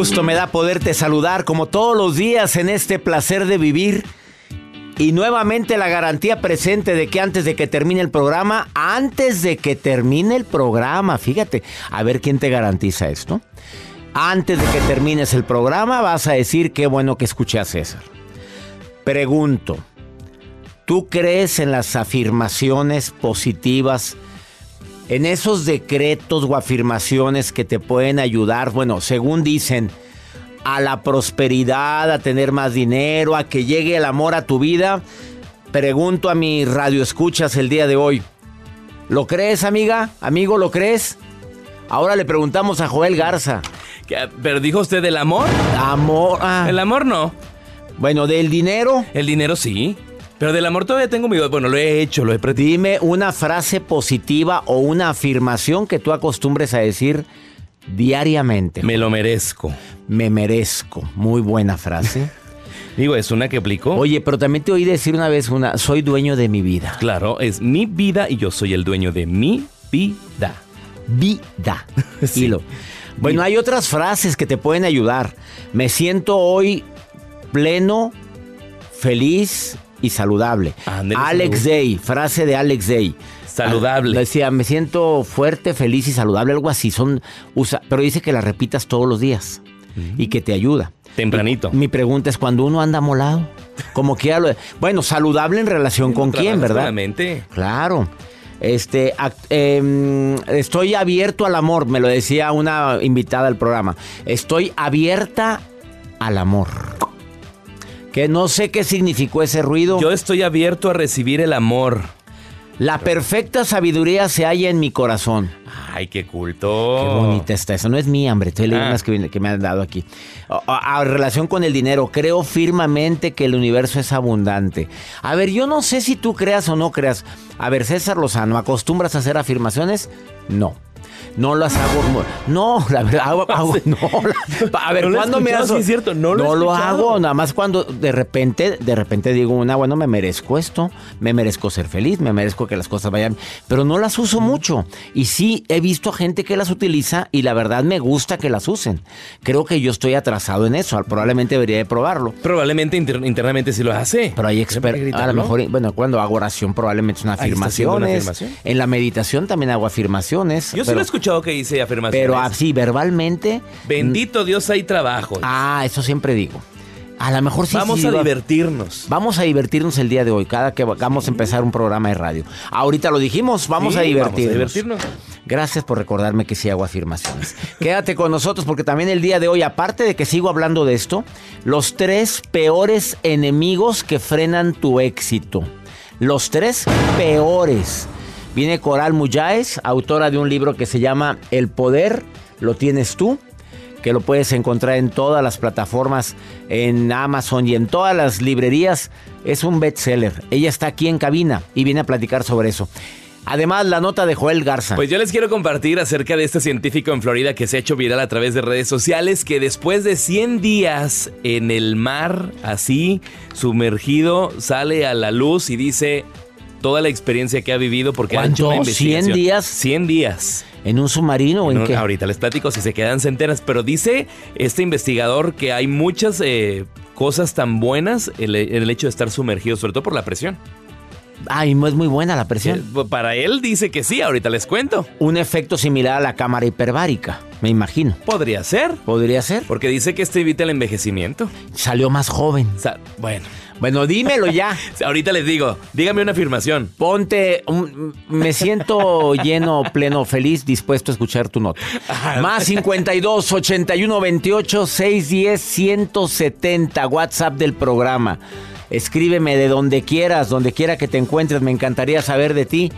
Gusto me da poderte saludar como todos los días en este placer de vivir. Y nuevamente la garantía presente de que antes de que termine el programa, antes de que termine el programa, fíjate, a ver quién te garantiza esto. Antes de que termines el programa vas a decir qué bueno que escuché a César. Pregunto, ¿tú crees en las afirmaciones positivas? En esos decretos o afirmaciones que te pueden ayudar, bueno, según dicen, a la prosperidad, a tener más dinero, a que llegue el amor a tu vida. Pregunto a mi radio escuchas el día de hoy. ¿Lo crees, amiga? Amigo, ¿lo crees? Ahora le preguntamos a Joel Garza. ¿Pero dijo usted del amor? Amor. ah. El amor no. Bueno, del dinero. El dinero sí. Pero del amor todavía tengo mi duda. Bueno, lo he hecho, lo he practicado. Dime una frase positiva o una afirmación que tú acostumbres a decir diariamente. Me lo merezco. Me merezco. Muy buena frase. Digo, es una que aplico. Oye, pero también te oí decir una vez una, soy dueño de mi vida. Claro, es mi vida y yo soy el dueño de mi vida. Vida. Sí. Hilo. Bueno, hay otras frases que te pueden ayudar. Me siento hoy pleno, feliz y saludable. Alex salud. Day, frase de Alex Day. Saludable. Ah, Decía, me siento fuerte, feliz y saludable, algo así. Son, usa, pero dice que la repitas todos los días y que te ayuda. Tempranito. Mi pregunta es, cuando uno anda molado, como que ya lo... Bueno, saludable en relación con quién, ¿verdad? con la mente. Claro. Este, em, estoy abierto al amor, me lo decía una invitada al programa. Estoy abierta al amor. Que no sé qué significó ese ruido. Yo estoy abierto a recibir el amor. La perfecta sabiduría se halla en mi corazón. Ay, qué culto. Qué bonita está. Eso no es mía, hombre. Estoy leyendo. Ah. unas que, me han dado aquí. A, a- a relación con el dinero, creo firmemente que el universo es abundante. A ver, yo no sé si tú creas o no creas. A ver, César Lozano, ¿acostumbras a hacer afirmaciones? No. No las hago. No, la verdad, hago- hago- no, la- a ver, No ¿cuándo me hago? sí es cierto, no lo he lo hago, nada más cuando de repente, de repente digo una, bueno, me merezco esto, me merezco ser feliz, me merezco que las cosas vayan, pero no las uso mucho. Y sí, he visto a gente que las utiliza y la verdad me gusta que las usen. Creo que yo estoy atrasado en eso, probablemente debería de probarlo. Probablemente inter- internamente sí lo hace. Pero hay expertos. A lo mejor, bueno, cuando hago oración probablemente haciendo una afirmaciones. afirmación. En la meditación también hago afirmaciones. Yo sí he escuchado que dice afirmaciones. Pero así, verbalmente. Bendito Dios, hay trabajo. Ah, eso siempre digo. A lo mejor sí. Vamos sí, a divertirnos. Vamos a divertirnos el día de hoy, cada que vamos a empezar un programa de radio. Ahorita lo dijimos, vamos Sí, a divertirnos. Vamos a divertirnos. Gracias por recordarme que sí hago afirmaciones. Quédate con nosotros porque también el día de hoy, aparte de que sigo hablando de esto, los tres peores enemigos que frenan tu éxito. Los tres peores. Viene Coral Muyáez, autora de un libro que se llama El Poder, lo tienes tú que lo puedes encontrar en todas las plataformas, en Amazon y en todas las librerías. Es un bestseller. Ella está aquí en cabina y viene a platicar sobre eso. Además, la nota de Joel Garza. Pues yo les quiero compartir acerca de este científico en Florida que se ha hecho viral a través de redes sociales que después de 100 días en el mar, así, sumergido, sale a la luz y dice toda la experiencia que ha vivido porque ha hecho una ¿Cuánto? ¿100 investigación. días? 100 días. ¿En un submarino o en No, qué? Ahorita les platico si se quedan centenas, pero dice este investigador que hay muchas eh, cosas tan buenas en el, el hecho de estar sumergido, sobre todo por la presión. Ay, no es muy buena la presión. Eh, Para él dice que sí, ahorita les cuento. Un efecto similar a la cámara hiperbárica, me imagino. Podría ser, Podría ser. porque dice que esto evita el envejecimiento. Salió más joven. Bueno, Bueno, dímelo ya. ahorita les digo, dígame una afirmación. Ponte, un- me siento lleno, pleno, feliz, dispuesto a escuchar tu nota. Más 52 81 28 610 170, WhatsApp del programa. Escríbeme de donde quieras, donde quiera que te encuentres, me encantaría saber de ti.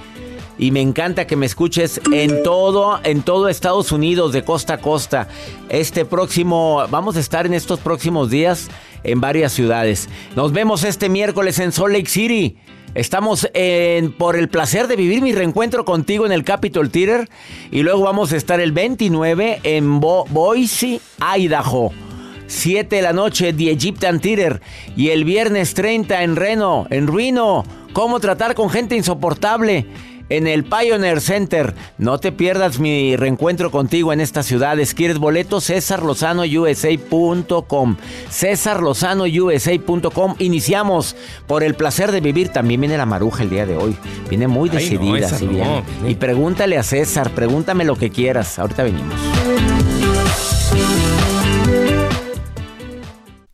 Y me encanta que me escuches en todo, en todo Estados Unidos, de costa a costa. Este próximo, vamos a estar en estos próximos días en varias ciudades. Nos vemos este miércoles en Salt Lake City. Estamos en, por el placer de vivir mi reencuentro contigo en el Capitol Theater. Y luego vamos a estar el 29 en Bo- Boise, Idaho. 7 de la noche, The Egyptian Theater. Y el viernes 30 en Reno, en Reno. ¿Cómo tratar con gente insoportable? En el Pioneer Center. No te pierdas mi reencuentro contigo en estas ciudades. ¿Quieres boletos? CésarLozanoUSA.com. CésarLozanoUSA.com. Iniciamos por el placer de vivir. También viene la maruja el día de hoy. Viene muy Ay, no, decidida. no, viene. Y pregúntale a César, pregúntame lo que quieras. Ahorita venimos.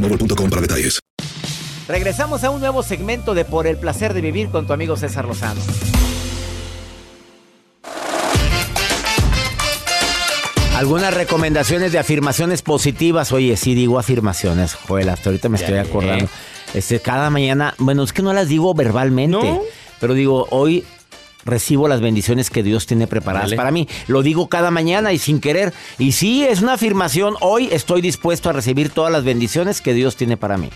boostmobile.com para detalles. Regresamos a un nuevo segmento de Por el placer de vivir con tu amigo César Lozano. Algunas recomendaciones de afirmaciones positivas. Oye, sí digo afirmaciones, Joel, hasta ahorita me Ya estoy acordando. Este, cada mañana, bueno, es que no las digo verbalmente, ¿No? pero digo, hoy recibo las bendiciones que Dios tiene preparadas Dale. para mí. Lo digo cada mañana y sin querer. Y sí, es una afirmación. Hoy estoy dispuesto a recibir todas las bendiciones que Dios tiene para mí.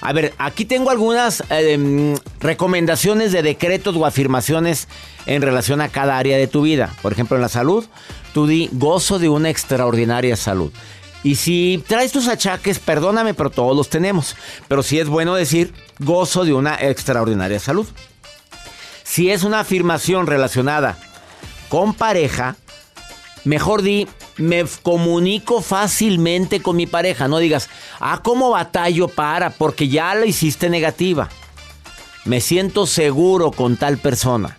A ver, aquí tengo algunas eh, recomendaciones de decretos o afirmaciones en relación a cada área de tu vida. Por ejemplo, en la salud, tú di gozo de una extraordinaria salud. Y si traes tus achaques, perdóname, pero todos los tenemos. Pero sí es bueno decir gozo de una extraordinaria salud. Si es una afirmación relacionada con pareja, mejor di, me comunico fácilmente con mi pareja. No digas, ah, ¿cómo batallo para? Porque ya la hiciste negativa. Me siento seguro con tal persona.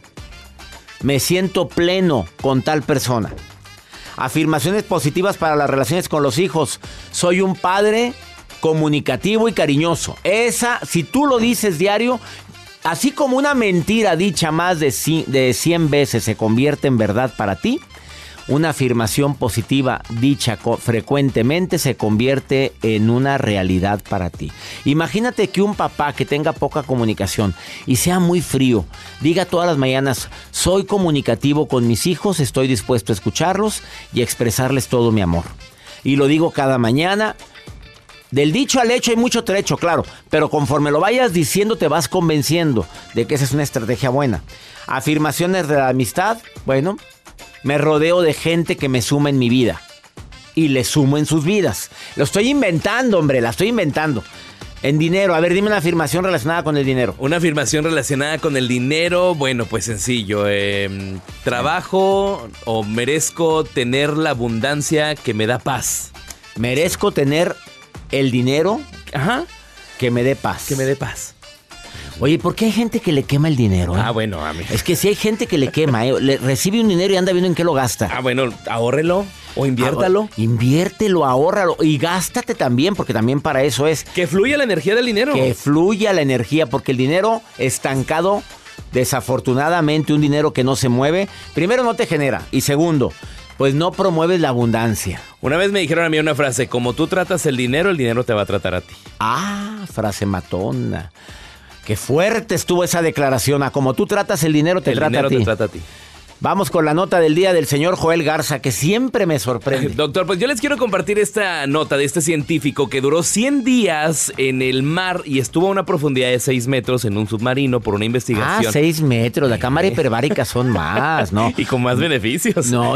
Me siento pleno con tal persona. Afirmaciones positivas para las relaciones con los hijos. Soy un padre comunicativo y cariñoso. Esa, si tú lo dices diario, así como una mentira dicha más de ci- de 100 veces se convierte en verdad para ti, una afirmación positiva dicha frecuentemente se convierte en una realidad para ti. Imagínate que un papá que tenga poca comunicación y sea muy frío, diga todas las mañanas, soy comunicativo con mis hijos, estoy dispuesto a escucharlos y expresarles todo mi amor. Y lo digo cada mañana. Del dicho al hecho hay mucho trecho, claro, pero conforme lo vayas diciendo te vas convenciendo de que esa es una estrategia buena. Afirmaciones de la amistad, bueno, me rodeo de gente que me suma en mi vida. Y le sumo en sus vidas. Lo estoy inventando, hombre, la estoy inventando. En dinero, a ver, dime una afirmación relacionada con el dinero. Una afirmación relacionada con el dinero, bueno, pues sencillo. Em, trabajo o merezco tener la abundancia que me da paz. Merezco tener el dinero Ajá. que me dé paz. Que me dé paz. Oye, ¿por qué hay gente que le quema el dinero? Eh? Ah, bueno, a mí. Es que si hay gente que le quema, ¿eh? le recibe un dinero y anda viendo en qué lo gasta. Ah, bueno, ahórrelo o inviértalo. Ah, inviértelo, ahórralo y gástate también, porque también para eso es. Que fluya la energía del dinero. Que fluya la energía, porque el dinero estancado, desafortunadamente, un dinero que no se mueve, primero no te genera y segundo, pues no promueves la abundancia. Una vez me dijeron a mí una frase, como tú tratas el dinero, el dinero te va a tratar a ti. Ah, frase matona. Qué fuerte estuvo esa declaración. A como tú tratas el dinero, te, trata, a ti. te trata a ti. Vamos con la nota del día del señor Joel Garza, que siempre me sorprende. Doctor, pues yo les quiero compartir esta nota de este científico que duró 100 días en el mar y estuvo a una profundidad de 6 metros en un submarino por una investigación. Ah, 6 metros. La cámara hiperbárica son más, ¿no? y con más beneficios. No,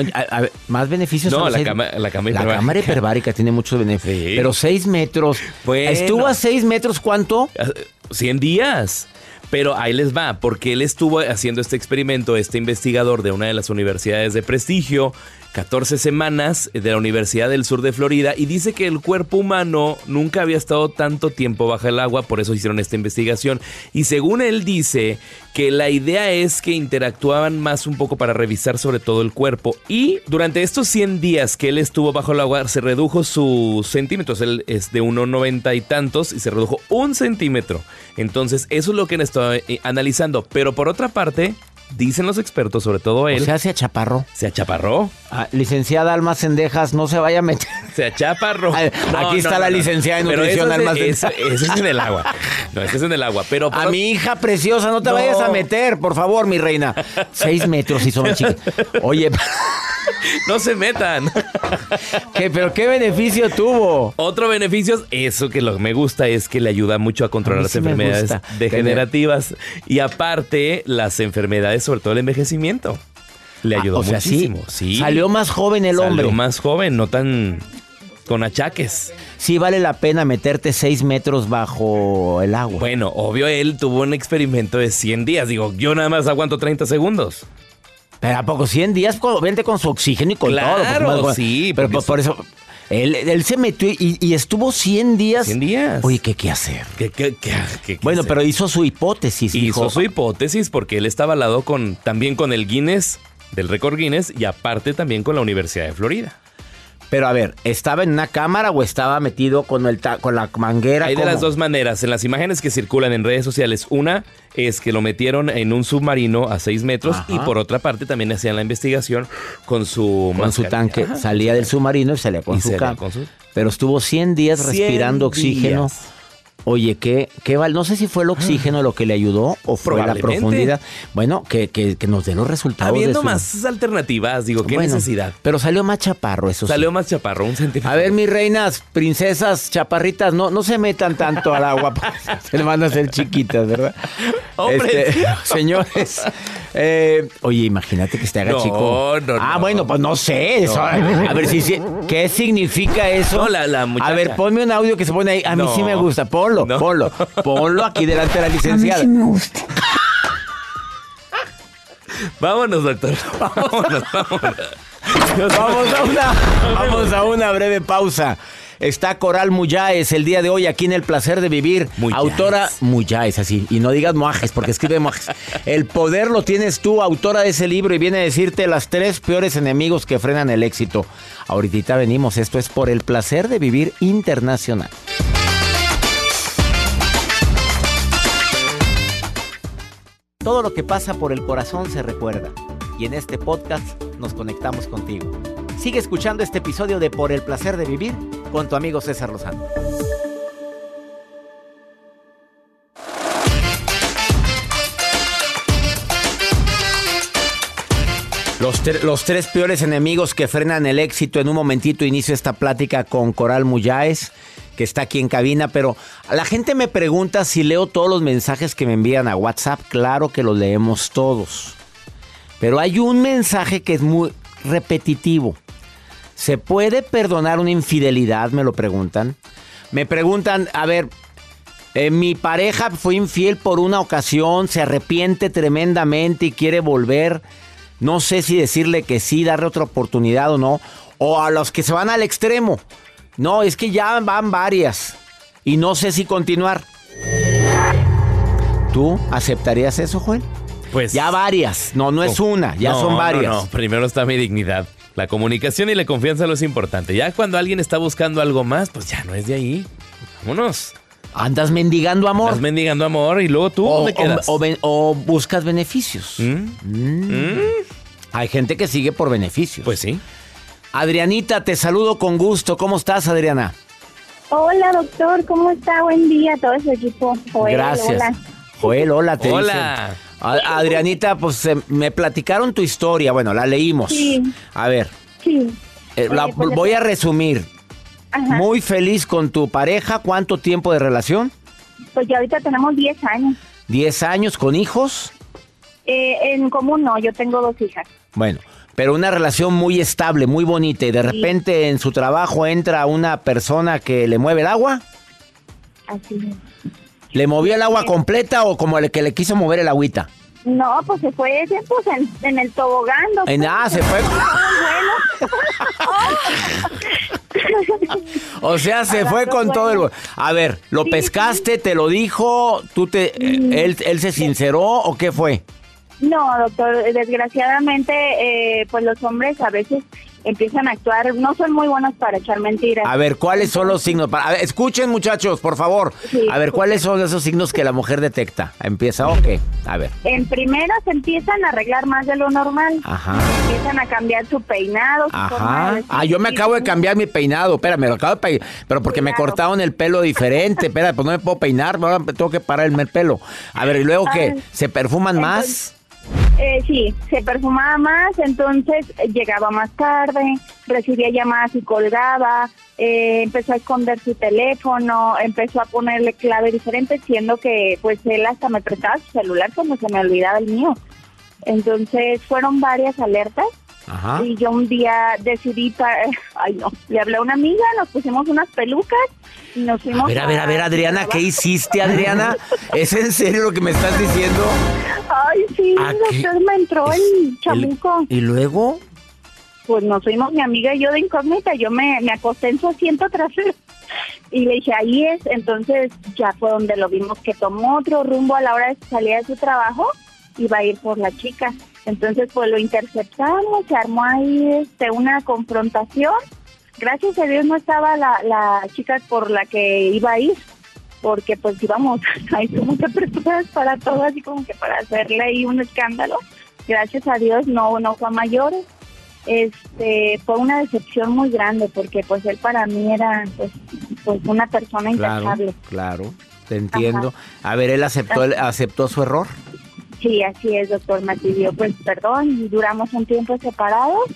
más beneficios. No, son la, seis... cama, la, cámara la cámara hiperbárica tiene muchos beneficios. Sí. Pero 6 metros. Bueno. ¿Estuvo a 6 metros cuánto? 100 días. Pero ahí les va, porque él estuvo haciendo este experimento, este investigador de una de las universidades de prestigio, 14 semanas de la Universidad del Sur de Florida, y dice que el cuerpo humano nunca había estado tanto tiempo bajo el agua, por eso hicieron esta investigación. Y según él dice que la idea es que interactuaban más un poco para revisar sobre todo el cuerpo. Y durante estos 100 días que él estuvo bajo el agua, se redujo sus centímetros. Él es de 1,90 y tantos y se redujo un centímetro. Entonces, eso es lo que han estado analizando. Pero por otra parte, dicen los expertos, sobre todo él. O sea, se achaparró. Se achaparró. Ah, licenciada Alma Sendejas, no se vaya a meter. Se achaparró. Aquí no, está no, la licenciada en nutrición Alma Sendejas. Eso, es en el agua. No, eso es en el agua. Pero A mi hija preciosa, no te vayas a meter, por favor, mi reina. Seis metros y son chicas. Oye. no se metan. ¿Qué, ¿Pero qué beneficio tuvo? Otro beneficio, eso que lo que me gusta es que le ayuda mucho a controlar a las enfermedades degenerativas. Y aparte, las enfermedades, sobre todo el envejecimiento. Le ayudó ah, o sea, muchísimo. Sí, sí. Salió más joven el Salió hombre. Salió más joven, no tan con achaques. Sí vale la pena meterte 6 metros bajo el agua. Bueno, obvio, él tuvo un experimento de 100 días. Digo, yo nada más aguanto 30 segundos. Pero a poco 100 días, vente con su oxígeno y con claro, todo. Pues, sí. Pero por, por, eso, él, él, se metió y, y, estuvo 100 días. 100 días. Oye, ¿qué, qué hacer? ¿Qué, qué, qué, bueno, hacer? pero hizo su hipótesis. Hizo dijo, su hipótesis porque él estaba al lado con, también con el Guinness, del récord Guinness, y aparte también con la Universidad de Florida. Pero a ver, ¿estaba en una cámara o estaba metido con, el con la manguera? Hay de las dos maneras. En las imágenes que circulan en redes sociales, una es que lo metieron en un submarino a 6 metros Ajá. y por otra parte también hacían la investigación con su con su tanque. Ajá. Salía del submarino y salía con, y su, salía con su Pero estuvo 100 días 100 respirando oxígeno. Oye, ¿qué, qué val? No sé si fue el oxígeno lo que le ayudó o fue la profundidad. Bueno, que, que, que nos dé los resultados. de Habiendo su- más alternativas, digo, qué Bueno, necesidad. Pero salió más chaparro, eso sí. Salió más chaparro, un centímetro. A ver, mis reinas, princesas, chaparritas, no, no se metan tanto al agua. se le van a hacer chiquitas, ¿verdad? Hombre. Este, señores, eh, oye, imagínate que se te haga No, chico. no, ah, no. bueno, pues no sé. eso. A ver, si, si- ¿qué significa eso? No, la- la muchacha. A ver, ponme un audio que se pone ahí. A mí No. sí me gusta. Ponlo, No. ponlo. Ponlo aquí delante de la licenciada. Vámonos, doctor. Vámonos, vámonos. Vamos a una, vamos a una breve pausa. Está Coral Muyáez el día de hoy aquí en El Placer de Vivir. Muyáez. Autora Muyáez, así. Y no digas Moajes, porque escribe Moajes. El poder lo tienes tú, autora de ese libro, y viene a decirte las tres peores enemigos que frenan el éxito. Ahorita venimos. Esto es por El Placer de Vivir Internacional. Todo lo que pasa por el corazón se recuerda. Y en este podcast nos conectamos contigo. Sigue escuchando este episodio de Por el placer de vivir con tu amigo César Lozano. Los, los, tres peores enemigos que frenan el éxito. En un momentito inicio esta plática con Coral Muyáez, que está aquí en cabina, pero la gente me pregunta si leo todos los mensajes que me envían a WhatsApp. Claro que los leemos todos. Pero hay un mensaje que es muy repetitivo. ¿Se puede perdonar una infidelidad? Me lo preguntan. Me preguntan, a ver, eh, mi pareja fue infiel por una ocasión, se arrepiente tremendamente y quiere volver. No sé si decirle que sí, darle otra oportunidad o no. O a los que se van al extremo. No, es que ya van varias. Y no sé si continuar. ¿Tú aceptarías eso, Joel? Pues. Ya varias. No, no es una, ya son varias. No, no, primero está mi dignidad. La comunicación y la confianza lo es importante. Ya cuando alguien está buscando algo más, pues ya no es de ahí. Vámonos. Andas mendigando amor. Andas mendigando amor y luego tú o, O, buscas beneficios. ¿Mm? Mm. ¿Mm? Hay gente que sigue por beneficios. Pues sí. Adrianita, te saludo con gusto. ¿Cómo estás, Adriana? Hola, doctor. ¿Cómo está? Buen día a todo ese equipo. Joel, Gracias. Hola. Joel, hola, te Hola. Adrianita, pues me platicaron tu historia. Bueno, la leímos. Sí. A ver. Sí. Eh, pues, voy a resumir. Muy feliz con tu pareja. ¿Cuánto tiempo de relación? Pues ya ahorita tenemos 10 años. ¿10 años con hijos? Eh, en común no, yo tengo dos hijas. Bueno, pero una relación muy estable, muy bonita y de repente en su trabajo entra una persona que le mueve el agua. Así es. ¿Le movió el agua completa o como el que le quiso mover el agüita? No, pues se fue pues, en, el tobogán. En nada, se fue. o sea, se fue con todo el... A ver, ¿lo pescaste, te lo dijo, tú te, mm. él, él se sinceró o qué fue? No, doctor, desgraciadamente, eh, pues los hombres a veces empiezan a actuar, no son muy buenos para echar mentiras. A ver, ¿cuáles son los signos? escuchen muchachos, por favor. a ver, ¿cuáles son esos signos que la mujer detecta? ¿Empieza o qué? A ver. En primera se empiezan a arreglar más de lo normal. Ajá. Empiezan a cambiar su peinado. Ajá. ah, yo me acabo de cambiar mi peinado. Espérame, lo acabo de peinar. Pero porque me cortaron el pelo diferente. Espera, pues no me puedo peinar. Ahora tengo que parar el pelo. A ver, ¿y luego qué? ¿Se perfuman más? Eh, sí, se perfumaba más, entonces eh, llegaba más tarde, recibía llamadas y colgaba, eh, empezó a esconder su teléfono, empezó a ponerle clave diferente, siendo que pues él hasta me prestaba su celular cuando se me olvidaba el mío. Entonces fueron varias alertas y yo un día decidí, ay no, le hablé a una amiga, nos pusimos unas pelucas y nos fuimos. A ver, a ver, a ver, Adriana, ¿qué hiciste, Adriana? ¿Es en serio lo que me estás diciendo? Ay, sí, doctor, me entró el chamuco. ¿Y luego? Pues nos fuimos mi amiga y yo de incógnita, yo me, me acosté en su asiento trasero y le dije, ahí es, entonces ya fue donde lo vimos que tomó otro rumbo a la hora de salir de su trabajo y va a ir por la chica. Entonces, pues lo interceptamos, se armó ahí este, una confrontación. Gracias a Dios no estaba la, la chica por la que iba a ir, porque pues íbamos ahí como que preparadas para todo, así como que para hacerle ahí un escándalo. Gracias a Dios no, no fue a mayores. Este, fue una decepción muy grande porque pues él para mí era pues, pues una persona intachable. Claro, te entiendo. A ver, él aceptó, aceptó su error. Sí, así es, doctor. Me pues perdón duramos un tiempo separados,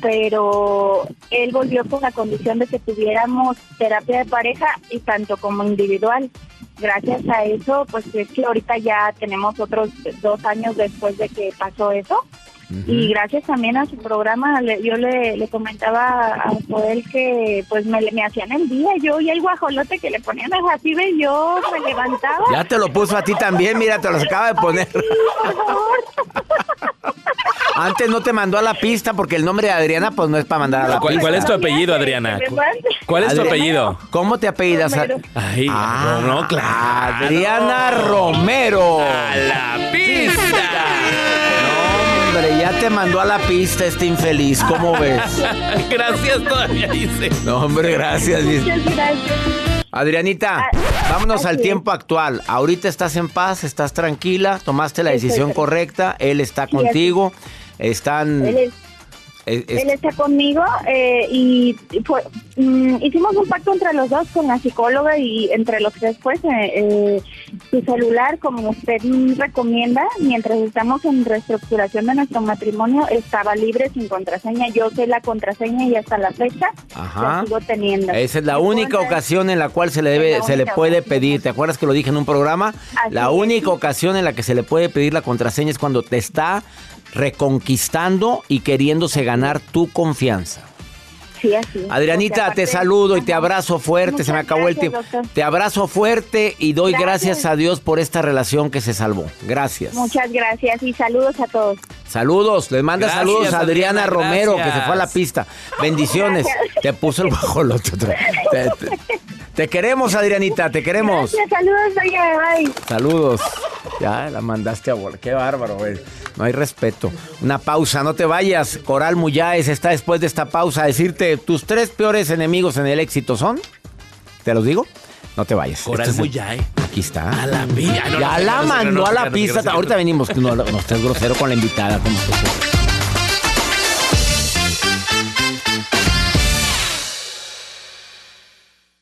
pero él volvió con la condición de que tuviéramos terapia de pareja y tanto como individual. Gracias a eso, pues es que ahorita ya tenemos otros dos años después de que pasó eso y gracias también a su programa, yo le, comentaba a Joel que pues me, me hacían el día, yo y el guajolote que le ponían a Jacibe, yo me levantaba. Ya te lo puso a ti también, mira, te los acaba de poner. Antes no te mandó a la pista porque el nombre de Adriana pues no es para mandar a la pista. ¿Cuál es tu apellido, Adriana? ¿Cuál es tu apellido? ¿Cómo te apellidas? Ay, ah, no, claro. Adriana Romero. A la pista ya te mandó a la pista este infeliz, ¿cómo ves? gracias, todavía dice. No, hombre, gracias. Adrianita, ah, vámonos al tiempo actual. Ahorita estás en paz, estás tranquila, tomaste la decisión correcta, él está contigo, están... Es- es- Él está conmigo eh, y fue- mm, hicimos un pacto entre los dos con la psicóloga y entre los tres, pues, eh, eh, su celular, como usted recomienda, mientras estamos en reestructuración de nuestro matrimonio, estaba libre sin contraseña. Yo sé la contraseña y hasta la fecha Ajá. la sigo teniendo. Esa es la Y única ocasión en la cual se le debe, Es se le puede pedir. ¿Te acuerdas que lo dije en un programa? Así la es. única ocasión en la que se le puede pedir la contraseña es cuando te está reconquistando y queriéndose ganar tu confianza. Sí, así. Adrianita, te saludo y te abrazo fuerte. se me acabó el tiempo. doctor. Te abrazo fuerte y doy gracias. Gracias. a Dios por esta relación que se salvó. Gracias. Muchas gracias y saludos a todos. Saludos, les manda Gracias, saludos a Adriana, Adriana, Romero, que se fue a la pista. Bendiciones. Gracias. Te puso el bajolote. Te, te- te queremos, Adrianita, te queremos. Gracias, saludos, Bye. Saludos. Ya la mandaste a volar. Qué bárbaro, güey. No hay respeto. Una pausa, no te vayas. Coral Muyáez está después de esta pausa a decirte tus tres peores enemigos en el éxito son. ¿Te los digo? No te vayas. Coral Este es el- Muyay. Aquí está. A la mía. No, ya no, la mandó no, a la pista. no, no, Ahorita venimos. No, no, no estés grosero con la invitada. como tú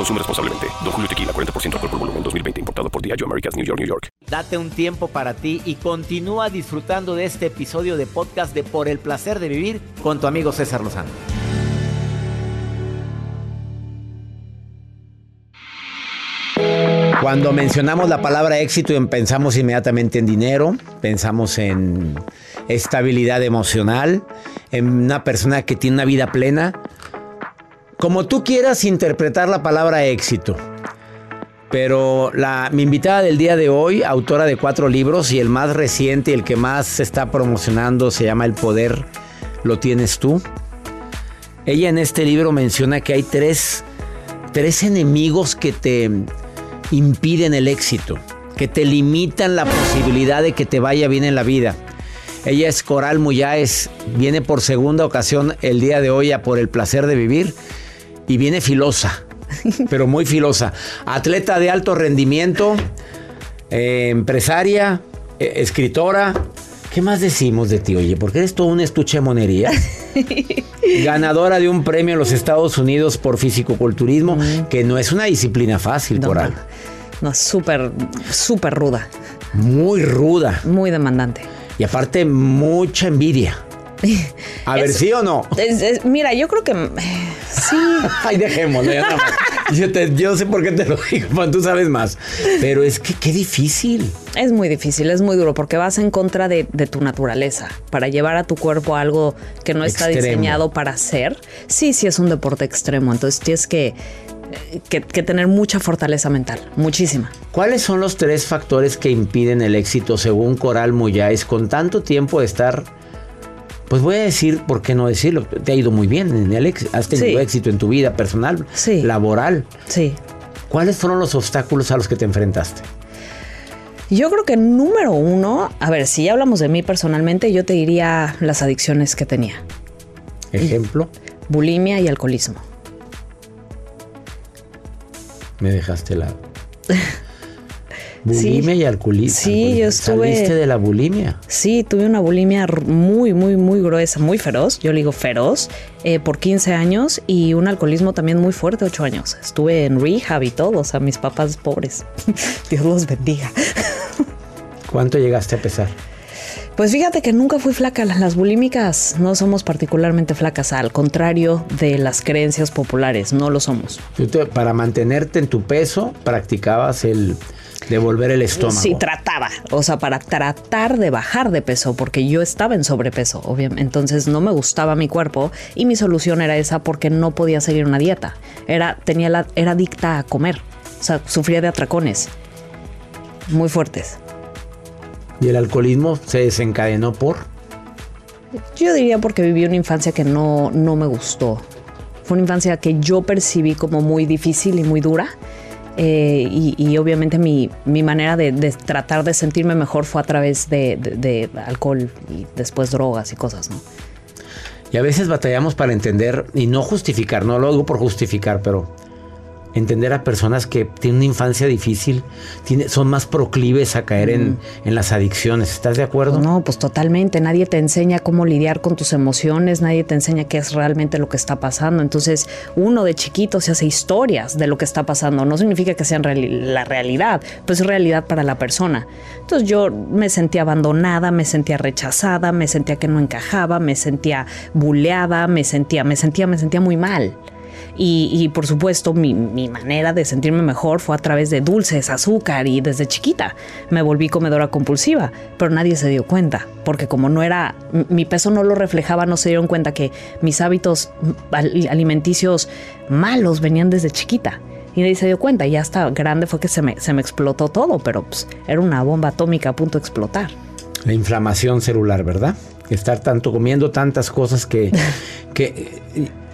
Consume responsablemente. Don Julio Tequila, 40% alcohol por volumen, 2020. Importado por Diageo Americas, New York, New York. Date un tiempo para ti y continúa disfrutando de este episodio de podcast de Por el placer de vivir con tu amigo César Lozano. Cuando mencionamos la palabra éxito pensamos inmediatamente en dinero, pensamos en estabilidad emocional, en una persona que tiene una vida plena. Como tú quieras interpretar la palabra éxito. Pero la, mi invitada del día de hoy, autora de cuatro libros y el más reciente y el que más se está promocionando se llama El Poder, lo tienes tú. Ella en este libro menciona que hay tres, tres enemigos que te impiden el éxito, que te limitan la posibilidad de que te vaya bien en la vida. Ella es Coral Muyáez, viene por segunda ocasión el día de hoy a por el placer de vivir y viene filosa, pero muy filosa. Atleta de alto rendimiento, eh, empresaria, eh, escritora. ¿Qué más decimos de ti, oye? Porque eres todo un estuche de monería. Ganadora de un premio en los Estados Unidos por fisicoculturismo, que no es una disciplina fácil, No, Coral. No, no, súper, súper ruda, Muy ruda. muy demandante. Y aparte, mucha envidia. A ver, Es- ¿sí o no? Es- es- mira, yo creo que eh, sí. Ay, dejémoslo. ya más. Yo, te- yo sé por qué te lo digo, tú sabes más. Pero es que qué difícil. Es muy difícil, es muy duro porque vas en contra de, de tu naturaleza. Para llevar a tu cuerpo a algo que no está Extremo. diseñado para hacer. Sí, sí es un deporte extremo. Entonces tienes que, que, que tener mucha fortaleza mental, muchísima. ¿Cuáles son los tres factores que impiden el éxito según Coral Moyáez con tanto tiempo de estar? Pues voy a decir, ¿por qué no decirlo? Te ha ido muy bien en el. Has tenido Sí. éxito en tu vida personal, Sí. laboral. Sí. ¿Cuáles fueron los obstáculos a los que te enfrentaste? Yo creo que número uno, a ver, si ya hablamos de mí personalmente, yo te diría las adicciones que tenía. Ejemplo, Bulimia y alcoholismo. me dejaste la bulimia y alcoholismo. Sí, yo estuve- Saliste de la bulimia. Sí, tuve una bulimia muy, muy, muy gruesa, muy feroz. Yo le digo feroz, eh, por 15 años y un alcoholismo también muy fuerte, 8 años. Estuve en rehab y todo, o sea, mis papás pobres. Dios los bendiga. ¿Cuánto llegaste a pesar? Pues fíjate que nunca fui flaca. Las bulímicas no somos particularmente flacas, al contrario de las creencias populares, no lo somos. para mantenerte en tu peso, practicabas el devolver el estómago. Sí, trataba, o sea, para tratar de bajar de peso, porque yo estaba en sobrepeso, obviamente. Entonces no me gustaba mi cuerpo y mi solución era esa porque no podía seguir una dieta. Era, tenía la, era adicta a comer, o sea, sufría de atracones muy fuertes. ¿Y el alcoholismo se desencadenó por? Yo diría porque viví una infancia que no, no me gustó. Fue una infancia que yo percibí como muy difícil y muy dura. Eh, y, obviamente mi, manera de, tratar de sentirme mejor fue a través de, de, alcohol y después drogas y cosas, ¿no? Y a veces batallamos para entender y no justificar, no lo digo por justificar, pero entender a personas que tienen una infancia difícil, son más proclives a caer en, las adicciones. ¿Estás de acuerdo? No, pues totalmente. Nadie te enseña cómo lidiar con tus emociones, nadie te enseña qué es realmente lo que está pasando. Entonces, uno de chiquito se hace historias de lo que está pasando. No significa que sean la realidad, pues es realidad para la persona. Entonces yo me sentía abandonada, me sentía rechazada, me sentía que no encajaba, me sentía buleada, me sentía, me sentía, me sentía muy mal. Y, por supuesto, mi, manera de sentirme mejor fue a través de dulces, azúcar y desde chiquita me volví comedora compulsiva, pero nadie se dio cuenta, porque como no era, mi peso no lo reflejaba, no se dieron cuenta que mis hábitos alimenticios malos venían desde chiquita. Y nadie se dio cuenta, y hasta grande fue que se me, se me explotó todo, pero pues, era una bomba atómica a punto de explotar. La inflamación celular, ¿verdad? Estar tanto comiendo tantas cosas que, que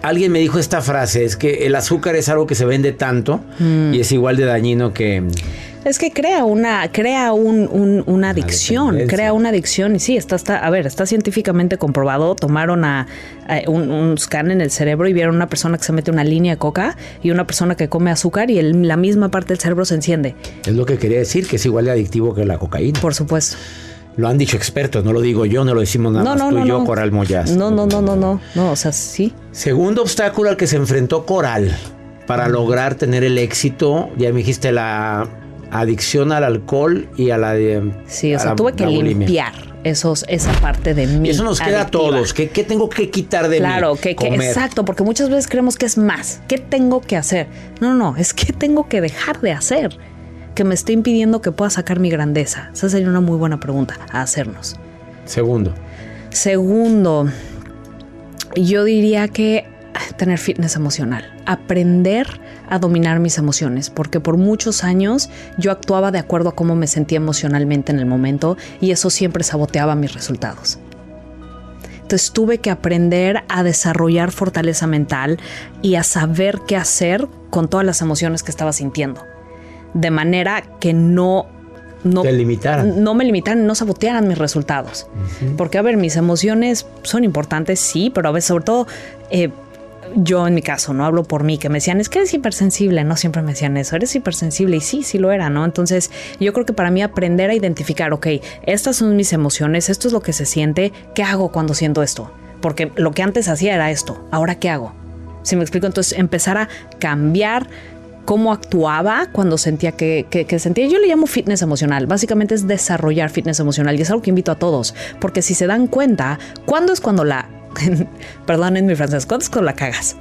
alguien me dijo esta frase, es que el azúcar es algo que se vende tanto mm. y es igual de dañino que... Es que crea una, crea un, una adicción, crea una adicción y sí, está, está, a ver, está científicamente comprobado. Tomaron a, un, scan en el cerebro y vieron una persona que se mete una línea de coca y una persona que come azúcar y la misma parte del cerebro se enciende. Es lo que quería decir, que es igual de adictivo que la cocaína. Por supuesto. Lo han dicho expertos, no lo digo yo, no lo decimos nada más tú y yo, Coral Moyas. No, no, no, no, no, no, o sea, sí. Segundo obstáculo al que se enfrentó Coral para lograr tener el éxito, ya me dijiste la adicción al alcohol y a la de Sí, o sea, tuve que limpiar esos, esa parte de mí. Y eso nos queda a todos. ¿Qué, tengo que quitar de claro, mí? Claro, que, exacto, porque muchas veces creemos que es más. ¿Qué tengo que hacer? No, no, es que tengo que dejar de hacer que me esté impidiendo que pueda sacar mi grandeza? Esa sería una muy buena pregunta a hacernos. Segundo. Segundo, yo diría que tener fitness emocional, aprender a dominar mis emociones, porque por muchos años yo actuaba de acuerdo a cómo me sentía emocionalmente en el momento y eso siempre saboteaba mis resultados. Entonces tuve que aprender a desarrollar fortaleza mental y a saber qué hacer con todas las emociones que estaba sintiendo de manera que no no, no me limitaran, no sabotearan mis resultados. Porque, a ver, mis emociones son importantes, sí, pero a veces, sobre todo, eh, yo en mi caso, no hablo por mí, que me decían, es que eres hipersensible, no siempre me decían eso, eres hipersensible y sí, sí lo era, ¿no? Entonces yo creo que para mí aprender a identificar, ok, estas son mis emociones, esto es lo que se siente, ¿qué hago cuando siento esto? Porque lo que antes hacía era esto, ahora ¿qué hago? Si me explico, entonces empezar a cambiar cómo actuaba cuando sentía que, sentía. Yo le llamo fitness emocional. Básicamente es desarrollar fitness emocional y es algo que invito a todos. Porque si se dan cuenta, ¿cuándo es cuando la... Perdonen mi francés, ¿cuándo es cuando la cagas?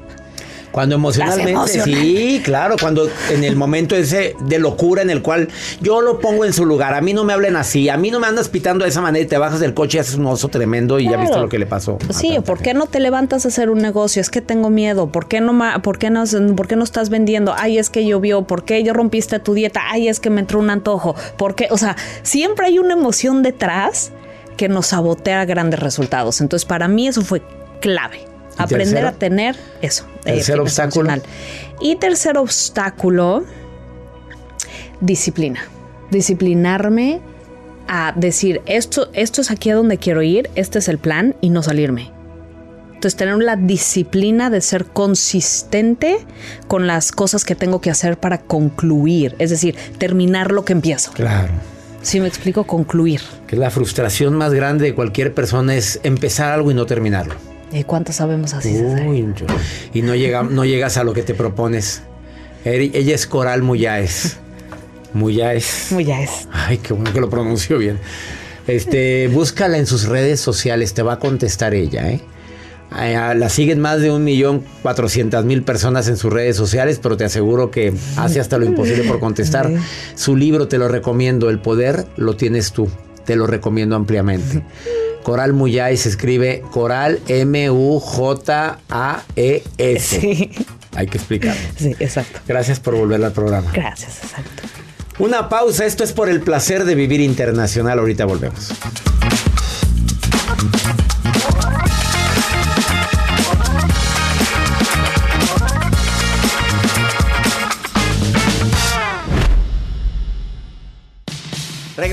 Cuando emocionalmente, sí, claro, cuando en el momento ese de locura en el cual yo lo pongo en su lugar, a mí no me hablen así, a mí no me andas pitando de esa manera y te bajas del coche y haces un oso tremendo y ya viste lo que le pasó. Sí, ¿por qué no te levantas a hacer un negocio? Es que tengo miedo, ¿por qué no, por qué no, por qué no estás vendiendo? Ay, es que llovió, ¿por qué yo rompiste tu dieta? Ay, es que me entró un antojo, ¿por qué? O sea, siempre hay una emoción detrás que nos sabotea grandes resultados. Entonces, para mí eso fue clave. Aprender a tener eso. Eh, tercer obstáculo. Y tercer obstáculo, disciplina. Disciplinarme a decir, esto, esto es aquí a donde quiero ir, este es el plan y no salirme. Entonces, tener la disciplina de ser consistente con las cosas que tengo que hacer para concluir, es decir, terminar lo que empiezo. Claro. Si me explico, concluir. Que la frustración más grande de cualquier persona es empezar algo y no terminarlo. ¿Y cuánto sabemos así? y no, llega, no llegas a lo que te propones. Ella es Coral Muyáez. Muyáez. Muyáez. Ay, qué bueno que lo pronunció bien. Este, búscala en sus redes sociales, te va a contestar ella, ¿eh? Eh, La siguen más de un millón cuatrocientas mil personas en sus redes sociales, pero te aseguro que hace hasta lo imposible por contestar. Su libro te lo recomiendo, El Poder lo tienes tú, te lo recomiendo ampliamente. Coral Muyay se escribe Coral M-U-J-A-E-S. Sí. Hay que explicarlo. Sí, exacto. Gracias por volver al programa. Gracias, exacto. Una pausa, esto es por el placer de vivir internacional. Ahorita volvemos.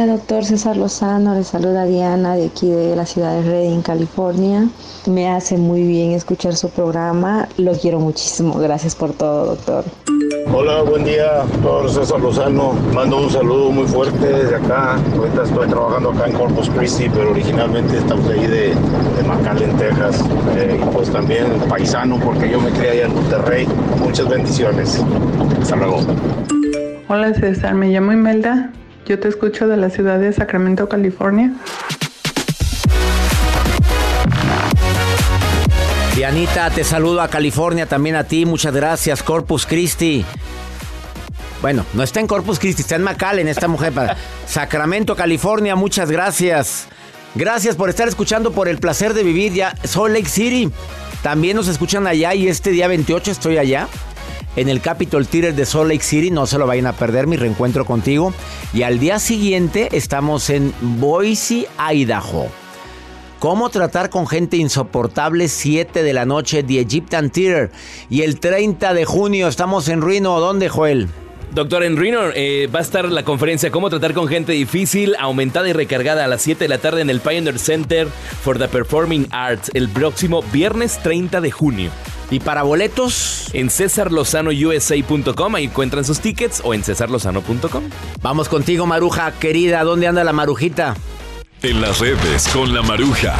Hola, doctor César Lozano. Le saluda Diana de aquí de la ciudad de Redding, California. Me hace muy bien escuchar su programa. Lo quiero muchísimo. Gracias por todo, doctor. Hola, buen día, doctor César Lozano. Mando un saludo muy fuerte desde acá. Ahorita estoy trabajando acá en Corpus Christi, pero originalmente estamos ahí de, de McAllen, Texas. Eh, y pues también paisano, porque yo me crié allá en Monterrey. Muchas bendiciones. Hasta luego. Hola César, me llamo Imelda. Yo te escucho de la ciudad de Sacramento, California. Dianita, te saludo a California, también a ti, muchas gracias. Corpus Christi. Bueno, no está en Corpus Christi, está en McAllen esta mujer. Para Sacramento, California, muchas gracias. Gracias por estar escuchando por el placer de vivir ya Salt Lake City. También nos escuchan allá y este día 28 estoy allá en el Capitol Theater de Salt Lake City. No se lo vayan a perder mi reencuentro contigo. Y al día siguiente estamos en Boise, Idaho. ¿Cómo tratar con gente insoportable? 7 de la noche, The Egyptian Theater. Y el 30 de junio estamos en Reno. ¿Dónde, Joel? Doctor, en Reno eh, va a estar la conferencia Cómo tratar con gente difícil, aumentada y recargada a las 7 de la tarde en el Pioneer Center for the Performing Arts el próximo viernes 30 de junio. ¿Y para boletos? En cesarlozanousa.com, ahí encuentran sus tickets o en cesarlozano.com. Vamos contigo, Maruja, querida. ¿Dónde anda la Marujita? En las redes con la Maruja.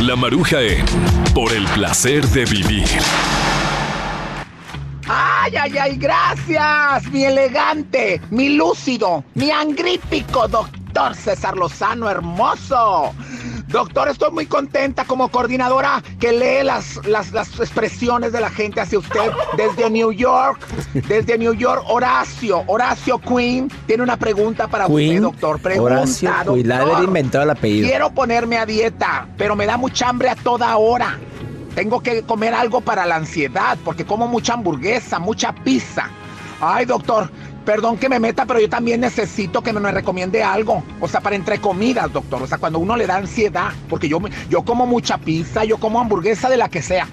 La Maruja en Por el placer de vivir. ¡Ay, ay, ay! ¡Gracias! Mi elegante, mi lúcido, mi angrípico doctor César Lozano, hermoso. Doctor, estoy muy contenta como coordinadora que lee las, las, las expresiones de la gente hacia usted desde New York. Desde New York, Horacio, Horacio Queen tiene una pregunta para usted, doctor. Pregunta, Horacio Queen, la doctor. haber inventado el apellido. Quiero ponerme a dieta, pero me da mucha hambre a toda hora. Tengo que comer algo para la ansiedad, porque como mucha hamburguesa, mucha pizza. Ay, doctor, perdón que me meta, pero yo también necesito que me, me recomiende algo. O sea, para entre comidas, doctor. O sea, cuando uno le da ansiedad, porque yo, me- yo como mucha pizza, yo como hamburguesa de la que sea.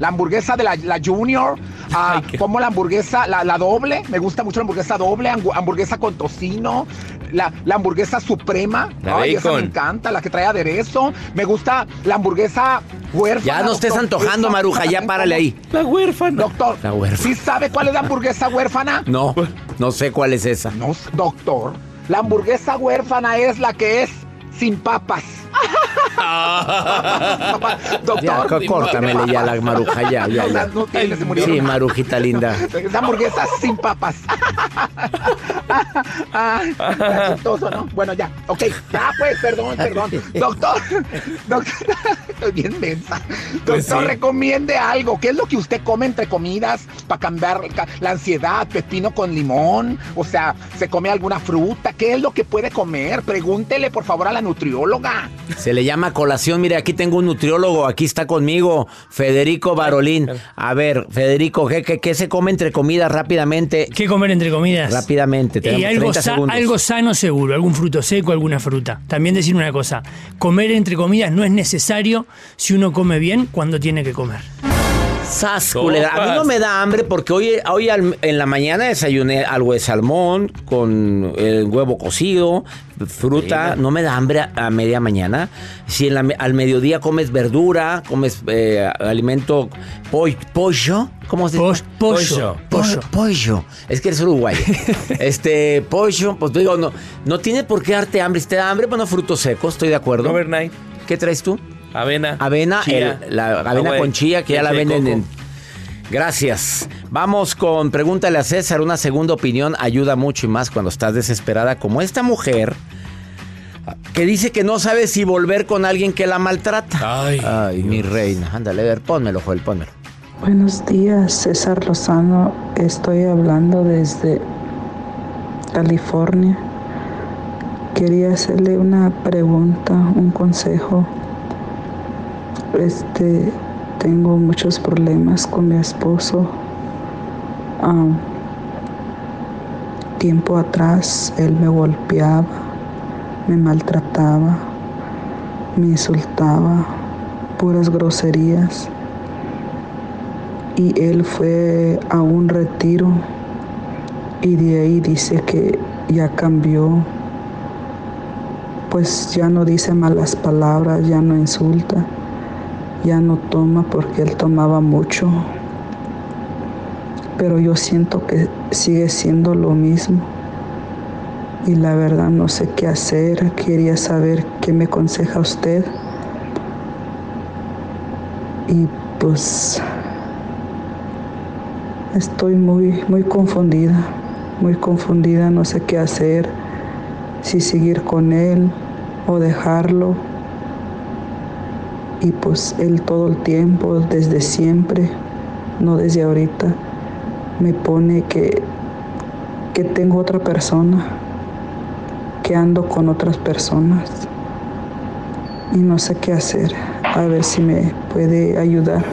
La hamburguesa de la, la Junior, ah, como la hamburguesa, la, la doble, me gusta mucho la hamburguesa doble, hambu- hamburguesa con tocino, la, la hamburguesa suprema, La ay, esa me encanta, la que trae aderezo, me gusta la hamburguesa huérfana. Ya no estés doctor. antojando, Maruja, ya párale ahí. La huérfana. Doctor, La huérfana. ¿sí sabe cuál es la hamburguesa huérfana? No, no sé cuál es esa. No, doctor. La hamburguesa huérfana es la que es sin papas. doctor. Ya, córtamele ya la maruja, ya, ya, ya. No. Sí, marujita linda. Es hamburguesa sin papas. Ay, está chistoso, ¿no? Bueno, ya, ok. Ya, pues, perdón, perdón. Doctor, doctor, estoy bien mensa. Doctor, Pues sí. recomiende algo. ¿Qué es lo que usted come entre comidas para cambiar ca- la ansiedad? Pepino con limón. O sea, ¿se come alguna fruta? ¿Qué es lo que puede comer? Pregúntele, por favor, a la nutrióloga. Se le llama colación. Mire, aquí tengo un nutriólogo. Aquí está conmigo, Federico Barolín. A ver, Federico, ¿qué, qué, qué se come entre comidas rápidamente? ¿Qué comer entre comidas? Rápidamente, tenemos Y algo, 30 sa- segundos. algo sano seguro, algún fruto seco, alguna fruta. También decir una cosa, comer entre comidas no es necesario si uno come bien cuando tiene que comer. Sas, culera. A mí no me da hambre porque hoy, hoy al- en la mañana desayuné algo de salmón con el huevo cocido, fruta. No me da hambre a, a media mañana. Si en la me- al mediodía comes verdura, comes eh, alimento pollo, ¿cómo se dice? pollo. Pollo. Pollo. Es que eres uruguayo. este, pollo, pues digo, no, no tiene por qué darte hambre. Si te da hambre, bueno, frutos secos, estoy de acuerdo. Overnight. ¿Qué traes tú? Avena. Avena, chía, el- la avena agua con chía que ya la venden en... Gracias. Vamos con Pregúntale a César. Una segunda opinión ayuda mucho y más cuando estás desesperada como esta mujer que dice que no sabe si volver con alguien que la maltrata. Ay, mi reina. Ándale, a ver, pónmelo, Joel, pónmelo. Buenos días, César Lozano. Estoy hablando desde California. Quería hacerle una pregunta, un consejo. Este, tengo muchos problemas con mi esposo. Tiempo atrás él me golpeaba, me maltrataba, me insultaba, puras groserías. Y él fue a un retiro y de ahí dice que ya cambió, pues ya no dice malas palabras, ya no insulta, ya no toma porque él tomaba mucho, pero yo siento que sigue siendo lo mismo. Y la verdad no sé qué hacer, quería saber qué me aconseja usted. Y pues Estoy muy, muy confundida, muy confundida, no sé qué hacer, si seguir con él o dejarlo. Y pues él todo el tiempo, desde siempre, no desde ahorita, me pone que, que tengo otra persona, que ando con otras personas. Y no sé qué hacer, a ver si me puede ayudar.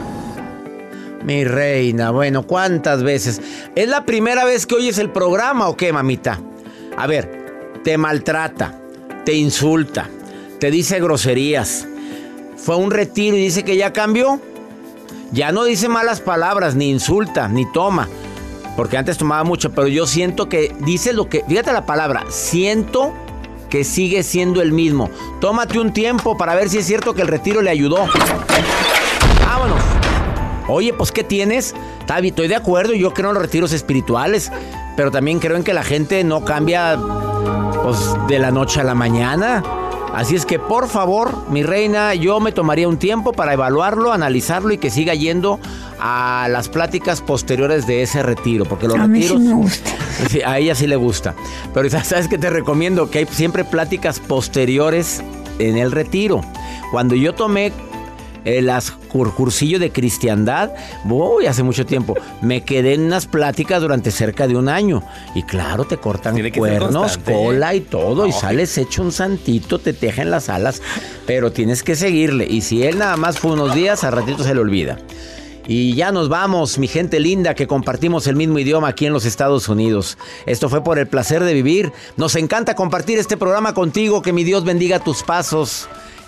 Mi reina, bueno, ¿cuántas veces? ¿Es la primera vez que oyes el programa o qué, mamita? A ver, te maltrata, te insulta, te dice groserías. Fue un retiro y dice que ya cambió. Ya no dice malas palabras, ni insulta, ni toma. Porque antes tomaba mucho, pero yo siento que dice lo que. Fíjate la palabra, siento que sigue siendo el mismo. Tómate un tiempo para ver si es cierto que el retiro le ayudó. Vámonos. Oye, pues ¿qué tienes? Bien, estoy de acuerdo, yo creo en los retiros espirituales, pero también creo en que la gente no cambia pues, de la noche a la mañana. Así es que por favor, mi reina, yo me tomaría un tiempo para evaluarlo, analizarlo y que siga yendo a las pláticas posteriores de ese retiro, porque los A mí sí retiros me gusta. A ella sí le gusta. Pero sabes que te recomiendo que hay siempre pláticas posteriores en el retiro. Cuando yo tomé el las cur- cursillo de cristiandad, voy hace mucho tiempo, me quedé en unas pláticas durante cerca de un año. Y claro, te cortan cuernos, ¿eh? cola y todo, y sales hecho un santito, te tejen las alas, pero tienes que seguirle. Y si él nada más fue unos días, a ratito se le olvida. Y ya nos vamos, mi gente linda, que compartimos el mismo idioma aquí en los Estados Unidos. Esto fue por el placer de vivir. Nos encanta compartir este programa contigo. Que mi Dios bendiga tus pasos.